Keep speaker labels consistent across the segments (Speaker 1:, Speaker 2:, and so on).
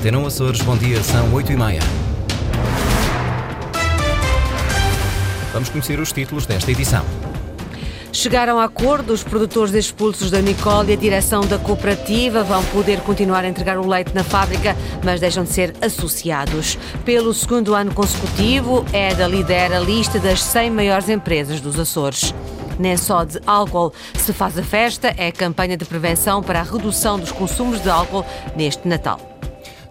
Speaker 1: Antena Açores, bom dia, são 8 e meia. Vamos conhecer os títulos desta edição.
Speaker 2: Chegaram a acordo os produtores expulsos da Nicole e a direção da cooperativa vão poder continuar a entregar o leite na fábrica, mas deixam de ser associados. Pelo segundo ano consecutivo, EDA lidera a lista das 100 maiores empresas dos Açores. Nem só de álcool se faz a festa, é a campanha de prevenção para a redução dos consumos de álcool neste Natal.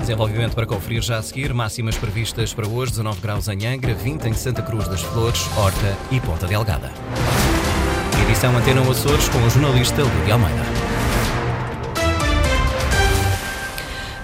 Speaker 1: Desenvolvimento para conferir já a seguir. Máximas previstas para hoje: 19 graus em Angra, 20 em Santa Cruz das Flores, Horta e Ponta Delgada. Edição Antena Açores com o jornalista Lúdia Almeida.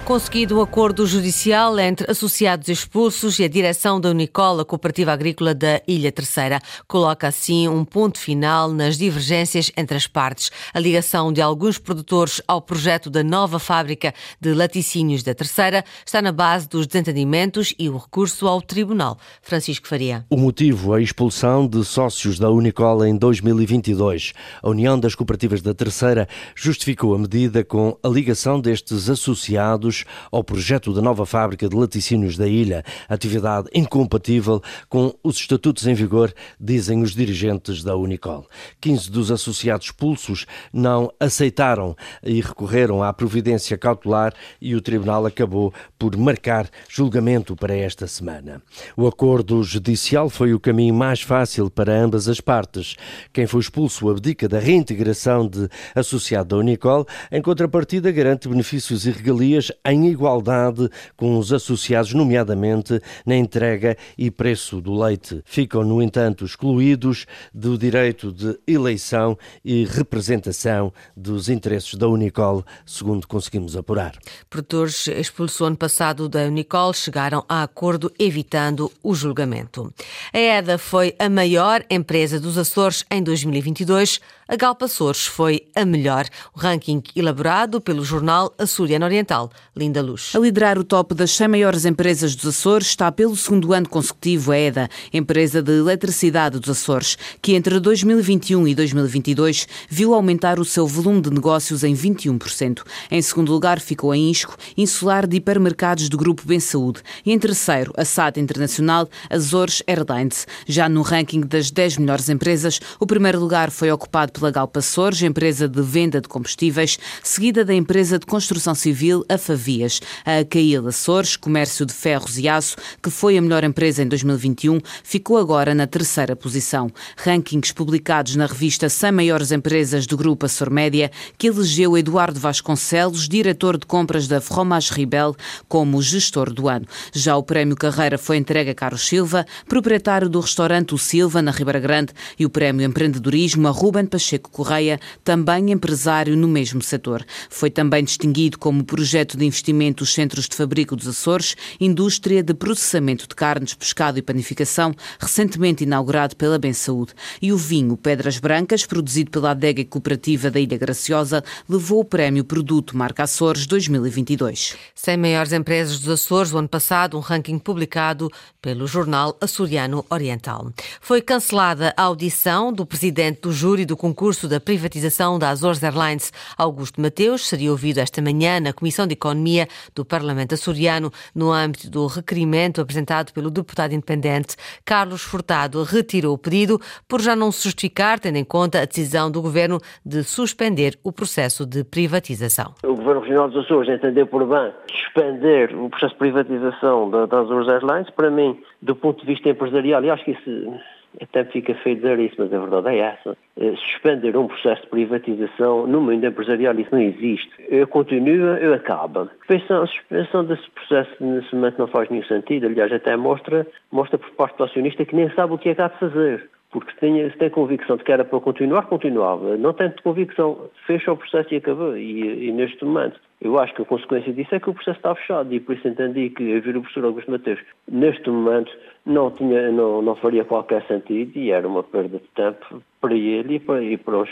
Speaker 2: Conseguido o um acordo judicial entre associados expulsos e a direção da Unicola, Cooperativa Agrícola da Ilha Terceira, coloca assim um ponto final nas divergências entre as partes. A ligação de alguns produtores ao projeto da nova fábrica de laticínios da Terceira está na base dos desentendimentos e o recurso ao Tribunal. Francisco Faria.
Speaker 3: O motivo, a expulsão de sócios da Unicola em 2022. A União das Cooperativas da Terceira justificou a medida com a ligação destes associados ao projeto da nova fábrica de laticínios da ilha, atividade incompatível com os estatutos em vigor, dizem os dirigentes da Unicol. 15 dos associados expulsos não aceitaram e recorreram à providência cautelar e o tribunal acabou por marcar julgamento para esta semana. O acordo judicial foi o caminho mais fácil para ambas as partes. Quem foi expulso abdica da reintegração de associado da Unicol, em contrapartida garante benefícios e regalias em igualdade com os associados, nomeadamente na entrega e preço do leite. Ficam, no entanto, excluídos do direito de eleição e representação dos interesses da Unicol, segundo conseguimos apurar.
Speaker 2: Produtores expulsos ano passado da Unicol chegaram a acordo evitando o julgamento. A EDA foi a maior empresa dos Açores em 2022. A Galpa Açores foi a melhor. O ranking elaborado pelo jornal Açoriano Oriental Linda Luz.
Speaker 4: A liderar o top das 100 maiores empresas dos Açores está pelo segundo ano consecutivo a EDA, empresa de eletricidade dos Açores, que entre 2021 e 2022 viu aumentar o seu volume de negócios em 21%. Em segundo lugar ficou a Insco, insular de hipermercados do Grupo Bem Saúde. E em terceiro, a SAT Internacional Azores Airlines. Já no ranking das 10 melhores empresas, o primeiro lugar foi ocupado pela Galpa Açores, empresa de venda de combustíveis, seguida da empresa de construção civil, a Favia vias. A Caíl Açores, comércio de ferros e aço, que foi a melhor empresa em 2021, ficou agora na terceira posição. Rankings publicados na revista 100 Maiores Empresas do Grupo Açor Média, que elegeu Eduardo Vasconcelos, diretor de compras da Fromage Ribel, como gestor do ano. Já o prémio Carreira foi entregue a Carlos Silva, proprietário do restaurante O Silva, na Ribeira Grande, e o prémio Empreendedorismo a Ruben Pacheco Correia, também empresário no mesmo setor. Foi também distinguido como projeto de investimento dos Centros de Fabrico dos Açores, indústria de processamento de carnes, pescado e panificação, recentemente inaugurado pela Bem Saúde. E o vinho Pedras Brancas, produzido pela adega cooperativa da Ilha Graciosa, levou o prémio Produto Marca Açores 2022.
Speaker 2: 100 maiores empresas dos Açores, o ano passado, um ranking publicado pelo jornal Açoriano Oriental. Foi cancelada a audição do presidente do júri do concurso da privatização da Azores Airlines, Augusto Mateus, seria ouvido esta manhã na Comissão de Economia do Parlamento açoriano no âmbito do requerimento apresentado pelo deputado independente Carlos Furtado retirou o pedido por já não se justificar, tendo em conta a decisão do governo de suspender o processo de privatização.
Speaker 5: O governo regional dos Açores entendeu por bem suspender o processo de privatização das Azores Airlines. Para mim, do ponto de vista empresarial, e acho que isso até fica feio dizer isso, mas a verdade é essa. Eh, suspender um processo de privatização no mundo empresarial, isso não existe. Eu continuo, eu acabo. A suspensão desse processo nesse momento não faz nenhum sentido. Aliás, até mostra, mostra por parte do acionista que nem sabe o que é que há de fazer. Porque se tem, se tem convicção de que era para continuar, continuava. Não tem convicção, fecha o processo e acabou. E, e, neste momento, eu acho que a consequência disso é que o processo está fechado. E por isso entendi que ouvir o professor Augusto Mateus, neste momento, não, tinha, não, não faria qualquer sentido e era uma perda de tempo para ele e para, e para, os,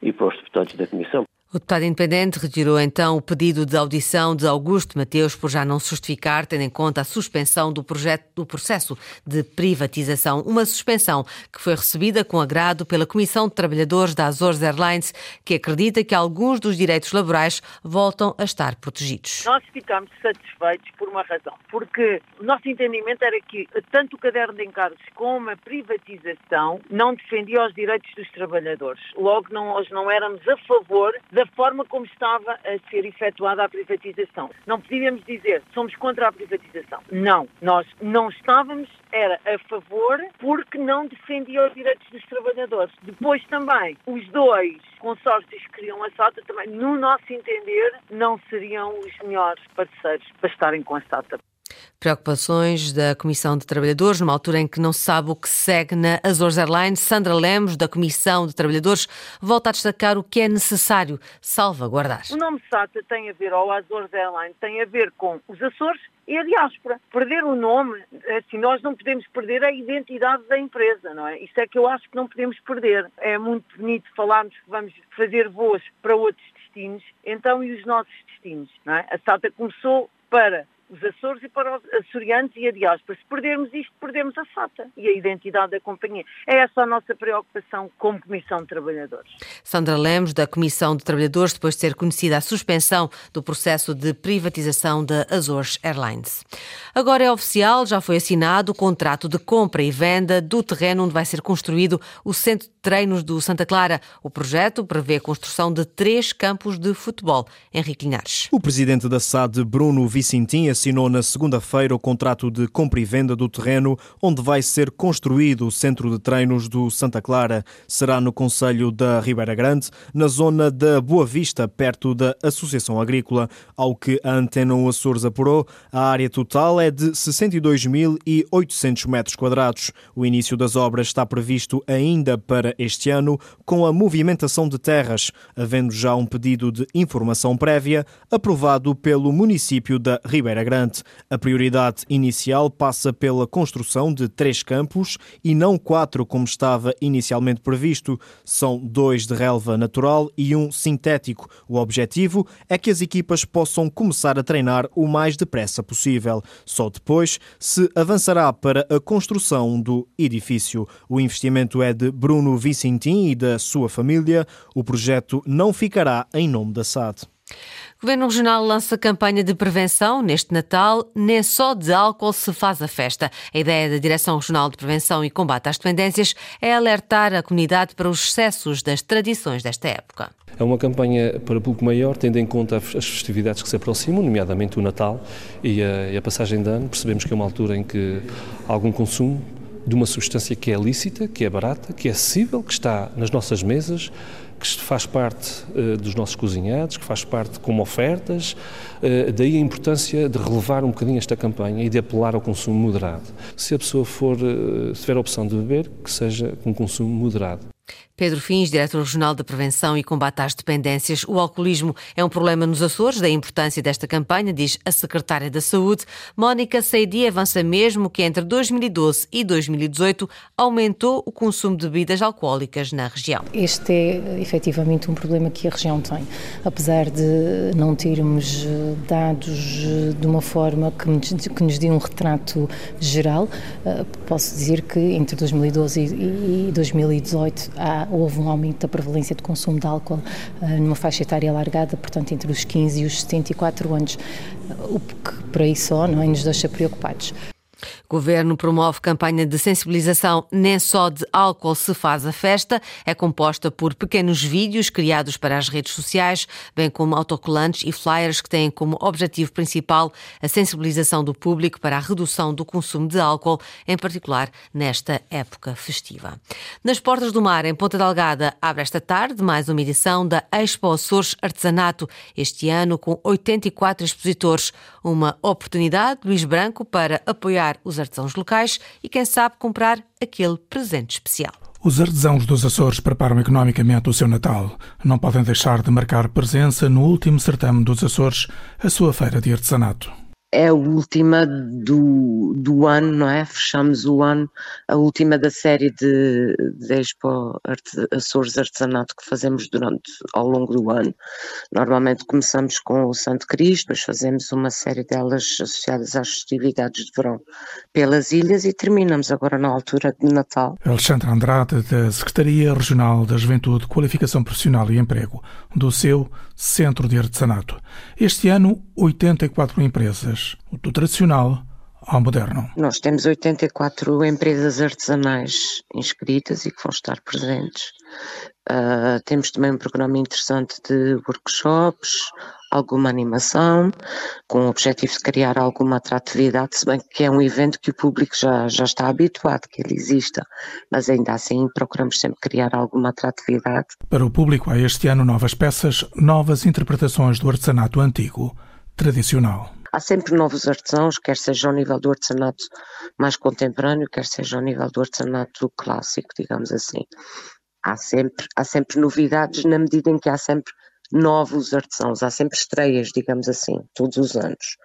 Speaker 5: e para os deputados da Comissão.
Speaker 2: O deputado independente retirou então o pedido de audição de Augusto Mateus por já não justificar, tendo em conta a suspensão do, projeto, do processo de privatização. Uma suspensão que foi recebida com agrado pela Comissão de Trabalhadores da Azores Airlines, que acredita que alguns dos direitos laborais voltam a estar protegidos.
Speaker 6: Nós ficamos satisfeitos por uma razão, porque o nosso entendimento era que tanto o caderno de encargos como a privatização não defendia os direitos dos trabalhadores. Logo, não, nós não éramos a favor da forma como estava a ser efetuada a privatização. Não podíamos dizer somos contra a privatização. Não, nós não estávamos, era a favor porque não defendia os direitos dos trabalhadores. Depois também, os dois consórcios que queriam a SATA também, no nosso entender, não seriam os melhores parceiros para estarem com a SATA.
Speaker 2: Preocupações da Comissão de Trabalhadores, numa altura em que não se sabe o que segue na Azores Airlines. Sandra Lemos, da Comissão de Trabalhadores, volta a destacar o que é necessário salvaguardar.
Speaker 6: O nome SATA tem a ver, ou Azores Airlines, tem a ver com os Açores e a diáspora. Perder o nome, assim, nós não podemos perder a identidade da empresa, não é? Isso é que eu acho que não podemos perder. É muito bonito falarmos que vamos fazer voos para outros destinos, então e os nossos destinos, não é? A SATA começou para os Açores e para os açorianos e a diáspora. Se perdermos isto, perdemos a SATA e a identidade da companhia. É essa a nossa preocupação como Comissão de Trabalhadores.
Speaker 2: Sandra Lemos, da Comissão de Trabalhadores, depois de ter conhecida a suspensão do processo de privatização da Azores Airlines. Agora é oficial, já foi assinado o contrato de compra e venda do terreno onde vai ser construído o Centro Treinos do Santa Clara. O projeto prevê a construção de três campos de futebol. Henrique Linhares.
Speaker 7: O presidente da SAD, Bruno Vicentim, assinou na segunda-feira o contrato de compra e venda do terreno onde vai ser construído o centro de treinos do Santa Clara. Será no Conselho da Ribeira Grande, na zona da Boa Vista, perto da Associação Agrícola. Ao que a Antena Açores apurou, a área total é de 62.800 metros quadrados. O início das obras está previsto ainda para este ano, com a movimentação de terras, havendo já um pedido de informação prévia aprovado pelo município da Ribeira Grande. A prioridade inicial passa pela construção de três campos e não quatro, como estava inicialmente previsto. São dois de relva natural e um sintético. O objetivo é que as equipas possam começar a treinar o mais depressa possível. Só depois se avançará para a construção do edifício. O investimento é de Bruno Vicentim e da sua família. O projeto não ficará em nome da SAD.
Speaker 2: O Governo Regional lança campanha de prevenção neste Natal. Nem só de álcool se faz a festa. A ideia da Direção Regional de Prevenção e Combate às Dependências é alertar a comunidade para os excessos das tradições desta época.
Speaker 8: É uma campanha para público maior, tendo em conta as festividades que se aproximam, nomeadamente o Natal e a, e a passagem de ano. Percebemos que é uma altura em que há algum consumo de uma substância que é lícita, que é barata, que é acessível, que está nas nossas mesas, que faz parte uh, dos nossos cozinhados, que faz parte como ofertas. Uh, daí a importância de relevar um bocadinho esta campanha e de apelar ao consumo moderado. Se a pessoa for, uh, tiver a opção de beber, que seja com consumo moderado.
Speaker 2: Pedro Fins, diretor regional de Prevenção e Combate às Dependências. O alcoolismo é um problema nos Açores, da importância desta campanha, diz a secretária da Saúde. Mónica Seidi avança mesmo que entre 2012 e 2018 aumentou o consumo de bebidas alcoólicas na região.
Speaker 9: Este é efetivamente um problema que a região tem. Apesar de não termos eh, dados eh, de uma forma que nos, que nos dê um retrato geral, eh, posso dizer que entre 2012 e 2018 há, houve um aumento da prevalência de consumo de álcool uh, numa faixa etária alargada, portanto entre os 15 e os 74 anos, o que por aí só não é, nos deixa preocupados.
Speaker 2: Governo promove campanha de sensibilização Nem só de álcool se faz a festa. É composta por pequenos vídeos criados para as redes sociais, bem como autocolantes e flyers que têm como objetivo principal a sensibilização do público para a redução do consumo de álcool, em particular nesta época festiva. Nas Portas do Mar, em Ponta Delgada, abre esta tarde mais uma edição da Expo Açores Artesanato, este ano com 84 expositores. Uma oportunidade, Luís Branco, para apoiar os artesãos locais e, quem sabe, comprar aquele presente especial.
Speaker 10: Os artesãos dos Açores preparam economicamente o seu Natal. Não podem deixar de marcar presença no último certame dos Açores, a sua feira de artesanato.
Speaker 11: É a última do, do ano, não é? Fechamos o ano, a última da série de, de Expo Açores Artesanato que fazemos durante, ao longo do ano. Normalmente começamos com o Santo Cristo, depois fazemos uma série delas associadas às festividades de verão pelas ilhas e terminamos agora na altura de Natal.
Speaker 10: Alexandre Andrade, da Secretaria Regional da Juventude, Qualificação Profissional e Emprego, do seu Centro de Artesanato. Este ano, 84 empresas, do tradicional ao moderno.
Speaker 11: Nós temos 84 empresas artesanais inscritas e que vão estar presentes. Uh, temos também um programa interessante de workshops, alguma animação, com o objetivo de criar alguma atratividade, se bem que é um evento que o público já, já está habituado que ele exista, mas ainda assim procuramos sempre criar alguma atratividade.
Speaker 10: Para o público há este ano novas peças, novas interpretações do artesanato antigo, tradicional.
Speaker 11: Há sempre novos artesãos, quer seja ao nível do artesanato mais contemporâneo, quer seja ao nível do artesanato clássico, digamos assim. Há sempre, há sempre novidades na medida em que há sempre novos artesãos, há sempre estreias, digamos assim, todos os anos.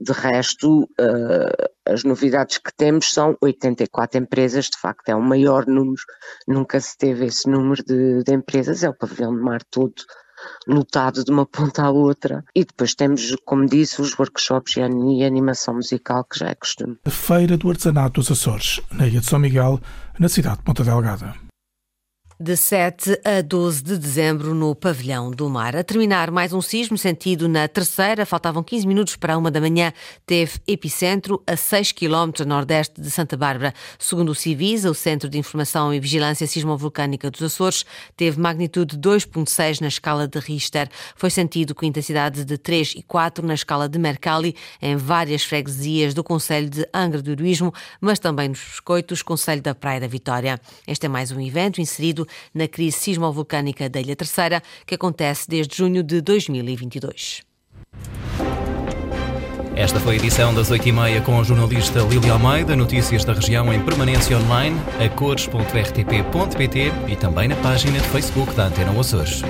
Speaker 11: De resto, uh, as novidades que temos são 84 empresas, de facto é o maior número, nunca se teve esse número de, de empresas, é o pavilhão de mar todo lotado de uma ponta à outra. E depois temos, como disse, os workshops e a animação musical, que já é costume.
Speaker 10: A Feira do Artesanato dos Açores, na Ilha de São Miguel, na cidade de Ponta Delgada
Speaker 2: de 7 a 12 de dezembro no Pavilhão do Mar. A terminar mais um sismo sentido na terceira, faltavam 15 minutos para uma da manhã, teve epicentro a 6 km nordeste de Santa Bárbara. Segundo o Civisa, o Centro de Informação e Vigilância Sismovolcânica dos Açores, teve magnitude 2.6 na escala de Richter. Foi sentido com intensidade de 3 e 4 na escala de Mercalli, em várias freguesias do Conselho de Angra do Heroísmo, mas também nos Biscoitos, Conselho da Praia da Vitória. Este é mais um evento inserido na crise sismovolcânica da Ilha Terceira, que acontece desde junho de 2022.
Speaker 1: Esta foi a edição das 8h30 com a jornalista Lili Almeida, notícias da região em permanência online, a cores.rtp.pt e também na página de Facebook da Antena Açores.